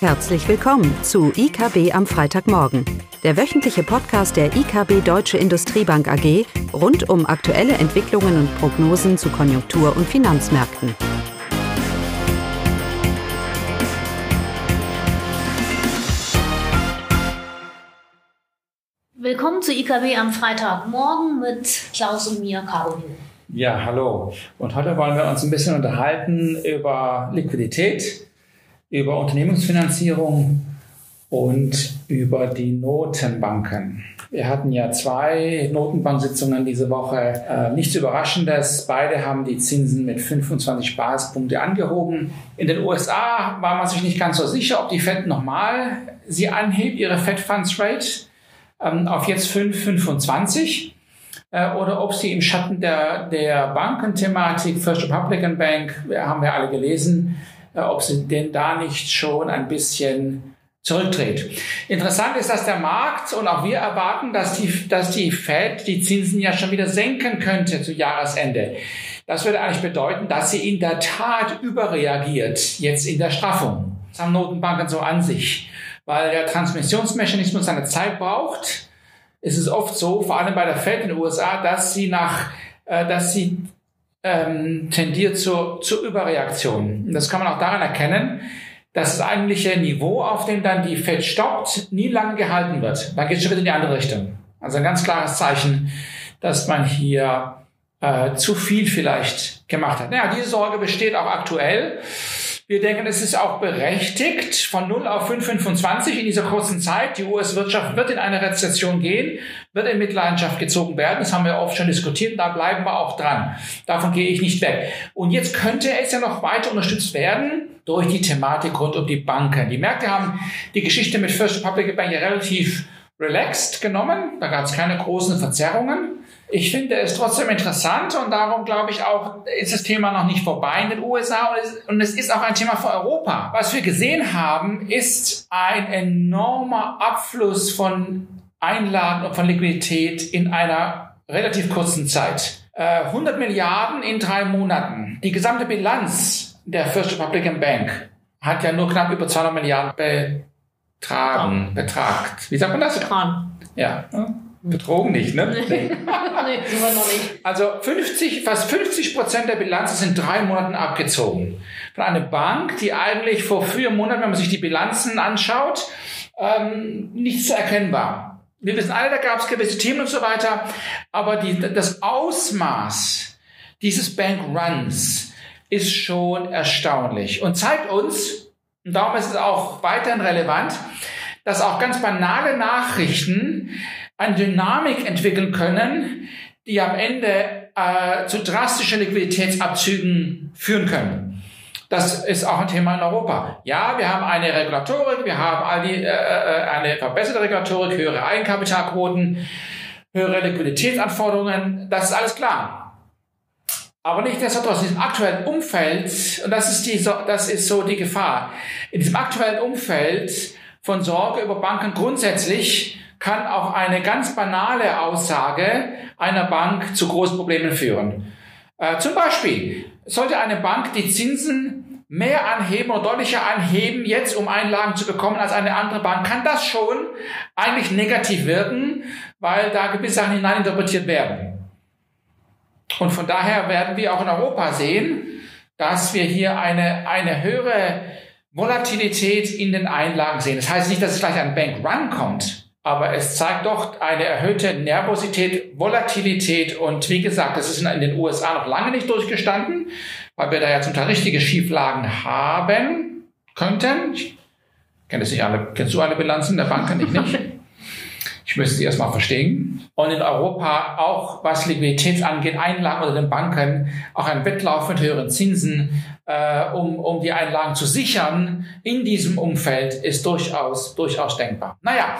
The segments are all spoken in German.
Herzlich willkommen zu IKB am Freitagmorgen, der wöchentliche Podcast der IKB Deutsche Industriebank AG rund um aktuelle Entwicklungen und Prognosen zu Konjunktur- und Finanzmärkten. Willkommen zu IKB am Freitagmorgen mit Klaus und mir, Caroline. Ja, hallo. Und heute wollen wir uns ein bisschen unterhalten über Liquidität, über Unternehmensfinanzierung und über die Notenbanken. Wir hatten ja zwei Notenbanksitzungen diese Woche. Äh, nichts Überraschendes. Beide haben die Zinsen mit 25 Basispunkte angehoben. In den USA war man sich nicht ganz so sicher, ob die Fed nochmal sie anhebt, ihre Fed Funds Rate ähm, auf jetzt 5,25 äh, oder ob sie im Schatten der, der Bankenthematik, First Republican Bank, haben wir alle gelesen, äh, ob sie denn da nicht schon ein bisschen zurückdreht. Interessant ist, dass der Markt und auch wir erwarten, dass die, dass die Fed die Zinsen ja schon wieder senken könnte zu Jahresende. Das würde eigentlich bedeuten, dass sie in der Tat überreagiert jetzt in der Straffung. Das haben Notenbanken so an sich weil der Transmissionsmechanismus seine Zeit braucht. Es ist oft so, vor allem bei der Fed in den USA, dass sie nach, äh, dass sie ähm, tendiert zur, zur Überreaktion. Und das kann man auch daran erkennen, dass das eigentliche Niveau, auf dem dann die Fed stoppt, nie lange gehalten wird. Dann geht es schon wieder in die andere Richtung. Also ein ganz klares Zeichen, dass man hier äh, zu viel vielleicht gemacht hat. Naja, diese Sorge besteht auch aktuell. Wir denken, es ist auch berechtigt, von 0 auf 5,25 in dieser kurzen Zeit. Die US-Wirtschaft wird in eine Rezession gehen, wird in Mitleidenschaft gezogen werden. Das haben wir oft schon diskutiert. Da bleiben wir auch dran. Davon gehe ich nicht weg. Und jetzt könnte es ja noch weiter unterstützt werden durch die Thematik rund um die Banken. Die Märkte haben die Geschichte mit First Republic Bank ja relativ relaxed genommen. Da gab es keine großen Verzerrungen. Ich finde es trotzdem interessant und darum glaube ich auch, ist das Thema noch nicht vorbei in den USA und es, ist auch ein Thema für Europa. Was wir gesehen haben, ist ein enormer Abfluss von Einlagen und von Liquidität in einer relativ kurzen Zeit. 100 äh, Milliarden in drei Monaten. Die gesamte Bilanz der First Republican Bank hat ja nur knapp über 200 Milliarden betragen, betragt. Wie sagt man das? Betragen. Ja. Betrogen nicht, ne? Nee, wir noch nicht. Also 50, fast 50 Prozent der Bilanz sind in drei Monaten abgezogen. Von einer Bank, die eigentlich vor vier Monaten, wenn man sich die Bilanzen anschaut, ähm, nicht so erkennbar. Wir wissen alle, da gab es gewisse Themen und so weiter, aber die, das Ausmaß dieses Bankruns ist schon erstaunlich und zeigt uns, und darum ist es auch weiterhin relevant, dass auch ganz banale Nachrichten eine Dynamik entwickeln können, die am Ende äh, zu drastischen Liquiditätsabzügen führen können. Das ist auch ein Thema in Europa. Ja, wir haben eine Regulatorik, wir haben die, äh, äh, eine verbesserte Regulatorik, höhere Eigenkapitalquoten, höhere Liquiditätsanforderungen, das ist alles klar. Aber nicht nichtsdestotrotz, in diesem aktuellen Umfeld, und das ist, die, das ist so die Gefahr, in diesem aktuellen Umfeld von Sorge über Banken grundsätzlich kann auch eine ganz banale Aussage einer Bank zu großen Problemen führen. Äh, zum Beispiel sollte eine Bank die Zinsen mehr anheben oder deutlicher anheben, jetzt um Einlagen zu bekommen als eine andere Bank, kann das schon eigentlich negativ wirken, weil da gewisse Sachen hineininterpretiert werden. Und von daher werden wir auch in Europa sehen, dass wir hier eine, eine höhere Volatilität in den Einlagen sehen. Das heißt nicht, dass es gleich ein Bank Run kommt, aber es zeigt doch eine erhöhte Nervosität, Volatilität und wie gesagt, das ist in den USA noch lange nicht durchgestanden, weil wir da ja zum Teil richtige Schieflagen haben könnten. Ich kenne das nicht alle. Kennst du alle Bilanzen der Banken? Ich nicht. Ich müsste sie erstmal verstehen. Und in Europa auch, was Liquidität angeht, Einlagen unter den Banken, auch ein Wettlauf mit höheren Zinsen, äh, um, um die Einlagen zu sichern in diesem Umfeld ist durchaus, durchaus denkbar. Naja,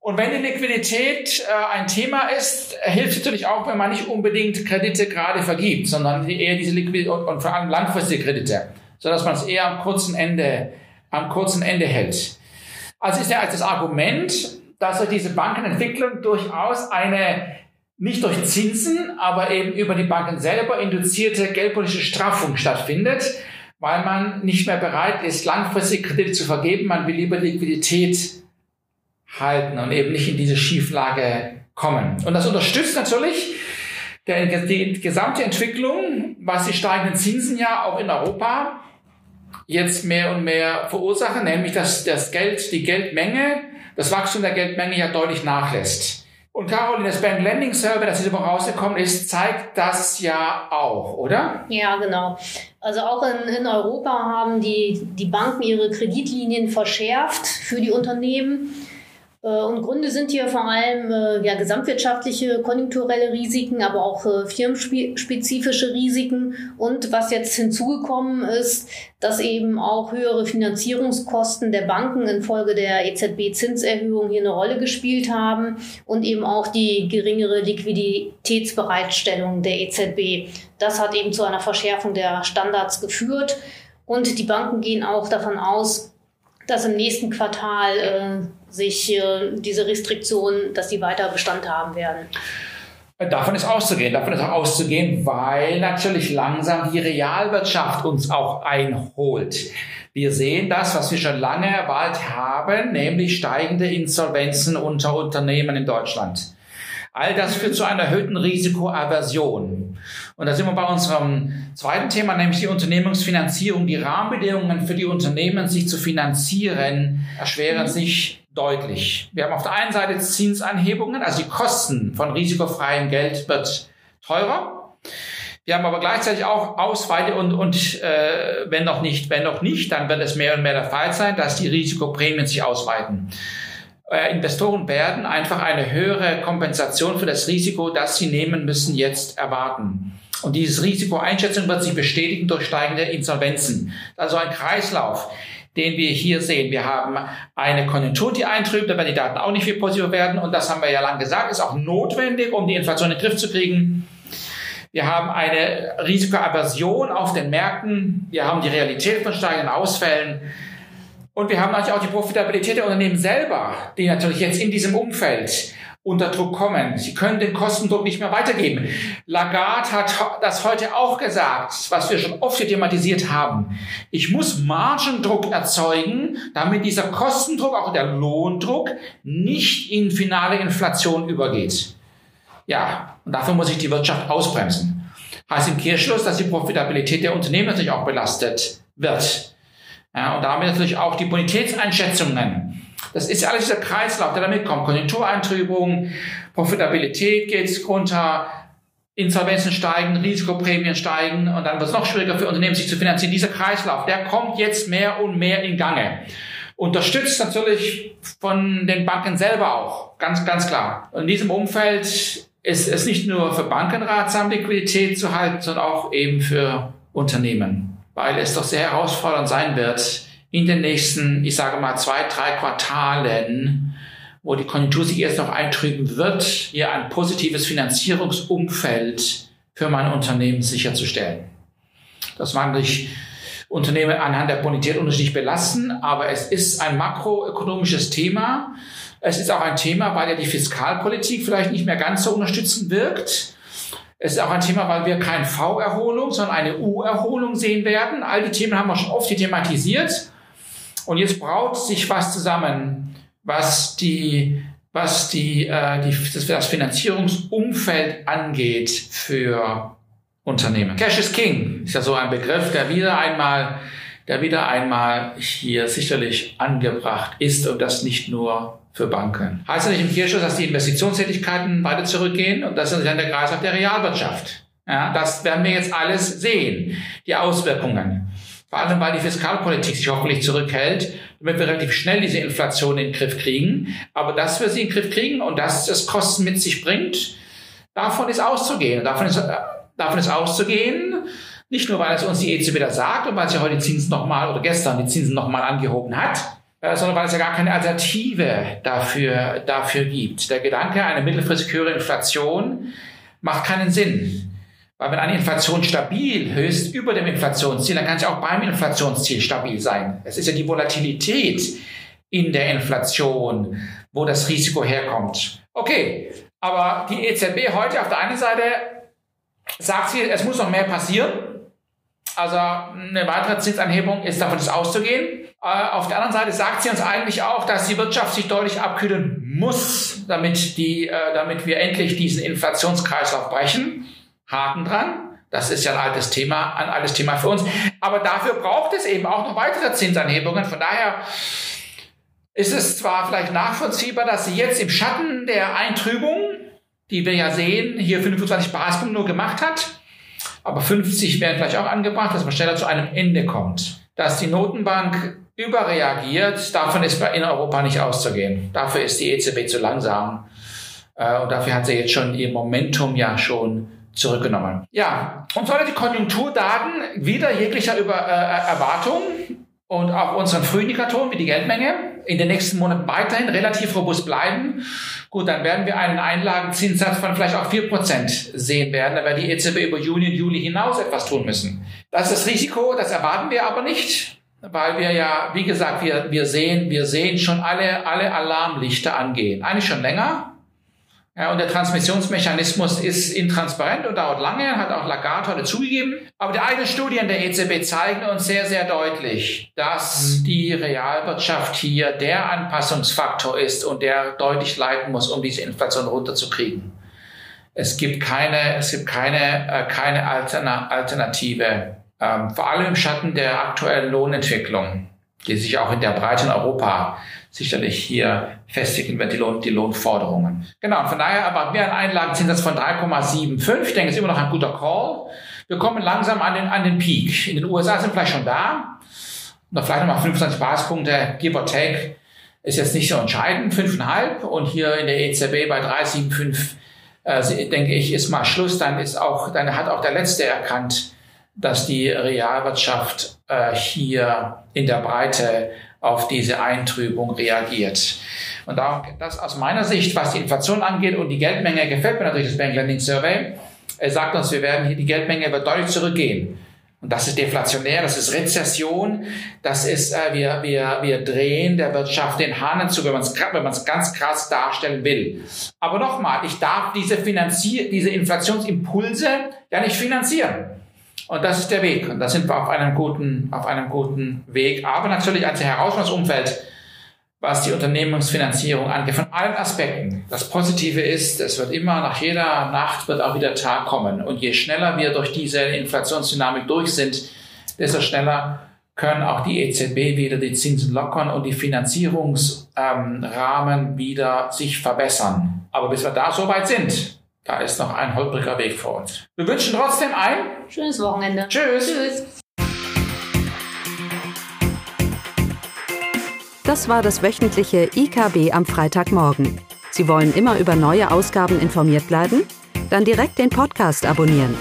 und wenn die Liquidität äh, ein Thema ist, hilft es natürlich auch, wenn man nicht unbedingt Kredite gerade vergibt, sondern eher diese Liquidität und, und vor allem langfristige Kredite, sodass man es eher am kurzen Ende, am kurzen Ende hält. Also ist ja als das Argument, dass durch diese Bankenentwicklung durchaus eine nicht durch Zinsen, aber eben über die Banken selber induzierte geldpolitische Straffung stattfindet, weil man nicht mehr bereit ist, langfristig Kredite zu vergeben. Man will lieber Liquidität halten und eben nicht in diese Schieflage kommen. Und das unterstützt natürlich die gesamte Entwicklung, was die steigenden Zinsen ja auch in Europa jetzt mehr und mehr verursachen, nämlich dass das Geld, die Geldmenge, das Wachstum der Geldmenge ja deutlich nachlässt. Und Caroline, das Bank Lending Survey, das diese Woche rausgekommen ist, zeigt das ja auch, oder? Ja, genau. Also auch in, in Europa haben die, die Banken ihre Kreditlinien verschärft für die Unternehmen. Äh, und Gründe sind hier vor allem äh, ja, gesamtwirtschaftliche, konjunkturelle Risiken, aber auch äh, firmenspezifische Risiken. Und was jetzt hinzugekommen ist, dass eben auch höhere Finanzierungskosten der Banken infolge der EZB-Zinserhöhung hier eine Rolle gespielt haben und eben auch die geringere Liquiditätsbereitstellung der EZB. Das hat eben zu einer Verschärfung der Standards geführt. Und die Banken gehen auch davon aus, dass im nächsten Quartal äh, sich äh, diese Restriktionen, dass die weiter Bestand haben werden. Davon ist auszugehen, davon ist auch auszugehen, weil natürlich langsam die Realwirtschaft uns auch einholt. Wir sehen das, was wir schon lange erwartet haben, nämlich steigende Insolvenzen unter Unternehmen in Deutschland. All das führt zu einer erhöhten Risikoaversion. Und da sind wir bei unserem zweiten Thema, nämlich die Unternehmensfinanzierung. Die Rahmenbedingungen für die Unternehmen, sich zu finanzieren, erschweren sich deutlich. Wir haben auf der einen Seite Zinsanhebungen, also die Kosten von risikofreiem Geld wird teurer. Wir haben aber gleichzeitig auch Ausweite und, und äh, wenn noch nicht, wenn noch nicht, dann wird es mehr und mehr der Fall sein, dass die Risikoprämien sich ausweiten. Äh, Investoren werden einfach eine höhere Kompensation für das Risiko, das sie nehmen müssen, jetzt erwarten. Und diese Risikoeinschätzung wird sich bestätigen durch steigende Insolvenzen. Also ein Kreislauf, den wir hier sehen. Wir haben eine Konjunktur, die eintrübt, da werden die Daten auch nicht viel positiver werden. Und das haben wir ja lang gesagt, ist auch notwendig, um die Inflation in den Griff zu kriegen. Wir haben eine Risikoaversion auf den Märkten. Wir haben die Realität von steigenden Ausfällen. Und wir haben natürlich auch die Profitabilität der Unternehmen selber, die natürlich jetzt in diesem Umfeld unter Druck kommen. Sie können den Kostendruck nicht mehr weitergeben. Lagarde hat das heute auch gesagt, was wir schon oft thematisiert haben. Ich muss Margendruck erzeugen, damit dieser Kostendruck, auch der Lohndruck, nicht in finale Inflation übergeht. Ja, und dafür muss ich die Wirtschaft ausbremsen. Heißt im Kehrschluss, dass die Profitabilität der Unternehmen natürlich auch belastet wird. Ja, und damit natürlich auch die Bonitätseinschätzungen. Das ist alles dieser Kreislauf, der damit kommt. Konjunktureintrübung, Profitabilität geht runter, Insolvenzen steigen, Risikoprämien steigen und dann wird es noch schwieriger für Unternehmen, sich zu finanzieren. Dieser Kreislauf, der kommt jetzt mehr und mehr in Gange. Unterstützt natürlich von den Banken selber auch, ganz, ganz klar. Und in diesem Umfeld ist es nicht nur für Banken ratsam, Liquidität zu halten, sondern auch eben für Unternehmen weil es doch sehr herausfordernd sein wird, in den nächsten, ich sage mal, zwei, drei Quartalen, wo die Konjunktur sich erst noch eintrüben wird, hier ein positives Finanzierungsumfeld für mein Unternehmen sicherzustellen. Das mag durch Unternehmen anhand der Bonität unterschiedlich belassen, aber es ist ein makroökonomisches Thema. Es ist auch ein Thema, weil ja die Fiskalpolitik vielleicht nicht mehr ganz so unterstützend wirkt. Es ist auch ein Thema, weil wir kein V-Erholung, sondern eine U-Erholung sehen werden. All die Themen haben wir schon oft thematisiert. Und jetzt braut sich was zusammen, was die, was die, äh, die, das, Finanzierungsumfeld angeht für Unternehmen. Cash is King ist ja so ein Begriff, der wieder einmal, der wieder einmal hier sicherlich angebracht ist und das nicht nur für Banken. Heißt ja nicht im Kirchschluss, dass die Investitionstätigkeiten weiter zurückgehen und das ist dann der Kreislauf der Realwirtschaft. Ja, das werden wir jetzt alles sehen, die Auswirkungen. Vor allem, weil die Fiskalpolitik sich hoffentlich zurückhält, damit wir relativ schnell diese Inflation in den Griff kriegen. Aber dass wir sie in den Griff kriegen und dass das Kosten mit sich bringt, davon ist auszugehen. Davon ist, davon ist auszugehen, nicht nur, weil es uns die EZB da sagt und weil sie heute die Zinsen nochmal oder gestern die Zinsen nochmal angehoben hat, äh, sondern weil es ja gar keine Alternative dafür, dafür gibt. Der Gedanke einer mittelfristig höheren Inflation macht keinen Sinn. Weil wenn eine Inflation stabil höchst über dem Inflationsziel, dann kann sie auch beim Inflationsziel stabil sein. Es ist ja die Volatilität in der Inflation, wo das Risiko herkommt. Okay, aber die EZB heute auf der einen Seite sagt sie, es muss noch mehr passieren. Also eine weitere Zinsanhebung ist davon ist auszugehen. Äh, auf der anderen Seite sagt sie uns eigentlich auch, dass die Wirtschaft sich deutlich abkühlen muss, damit, die, äh, damit wir endlich diesen Inflationskreislauf brechen. Haken dran. Das ist ja ein altes Thema, ein altes Thema für uns. Aber dafür braucht es eben auch noch weitere Zinsanhebungen. Von daher ist es zwar vielleicht nachvollziehbar, dass sie jetzt im Schatten der Eintrübung, die wir ja sehen, hier 25 Basispunkte nur gemacht hat, aber 50 wären vielleicht auch angebracht, dass man schneller zu einem Ende kommt. Dass die Notenbank überreagiert, davon ist in Europa nicht auszugehen. Dafür ist die EZB zu langsam. Äh, und dafür hat sie jetzt schon ihr Momentum ja schon zurückgenommen. Ja, und sollte die Konjunkturdaten wieder jeglicher Über, äh, Erwartung und auch unseren Frühindikatoren wie die Geldmenge in den nächsten Monaten weiterhin relativ robust bleiben, gut, dann werden wir einen Einlagenzinssatz von vielleicht auch vier Prozent sehen werden. Da wird die EZB über Juni und Juli hinaus etwas tun müssen. Das ist das Risiko, das erwarten wir aber nicht, weil wir ja, wie gesagt, wir, wir sehen, wir sehen schon alle, alle Alarmlichter angehen. Eigentlich schon länger. Ja, und der Transmissionsmechanismus ist intransparent und dauert lange, hat auch Lagarde heute zugegeben. Aber die eigenen Studien der EZB zeigen uns sehr, sehr deutlich, dass die Realwirtschaft hier der Anpassungsfaktor ist und der deutlich leiten muss, um diese Inflation runterzukriegen. Es gibt keine, es gibt keine, äh, keine Alternative, ähm, vor allem im Schatten der aktuellen Lohnentwicklung, die sich auch in der breiten Europa sicherlich hier festigen wird, die, Lohn, die Lohnforderungen. Genau, von daher erwarten wir einen Einlagenzinssatz von 3,75. Ich denke, es ist immer noch ein guter Call. Wir kommen langsam an den, an den Peak. In den USA sind vielleicht schon da. Noch vielleicht nochmal 25 Basispunkte, give or take, ist jetzt nicht so entscheidend, 5,5. Und hier in der EZB bei 3,75, äh, denke ich, ist mal Schluss. Dann ist auch, dann hat auch der Letzte erkannt, dass die Realwirtschaft äh, hier in der Breite auf diese Eintrübung reagiert. Und darum, das aus meiner Sicht, was die Inflation angeht und die Geldmenge, gefällt mir natürlich das Bank Lending Survey. Er sagt uns, wir werden hier, die Geldmenge wird deutlich zurückgehen. Und das ist deflationär, das ist Rezession, das ist, äh, wir, wir, wir drehen der Wirtschaft den Hahn zu, wenn man es wenn ganz krass darstellen will. Aber nochmal, ich darf diese, diese Inflationsimpulse ja nicht finanzieren. Und das ist der Weg. Und da sind wir auf einem guten, auf einem guten Weg. Aber natürlich ein sehr herausforderndes Umfeld, was die Unternehmensfinanzierung angeht, von allen Aspekten. Das Positive ist, es wird immer nach jeder Nacht wird auch wieder Tag kommen. Und je schneller wir durch diese Inflationsdynamik durch sind, desto schneller können auch die EZB wieder die Zinsen lockern und die Finanzierungsrahmen ähm, wieder sich verbessern. Aber bis wir da so weit sind, da ist noch ein holpriger Weg vor uns. Wir wünschen trotzdem ein schönes Wochenende. Tschüss. Tschüss. Das war das wöchentliche IKB am Freitagmorgen. Sie wollen immer über neue Ausgaben informiert bleiben? Dann direkt den Podcast abonnieren.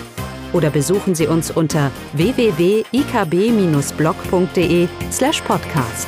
Oder besuchen Sie uns unter www.ikb-blog.de slash podcast.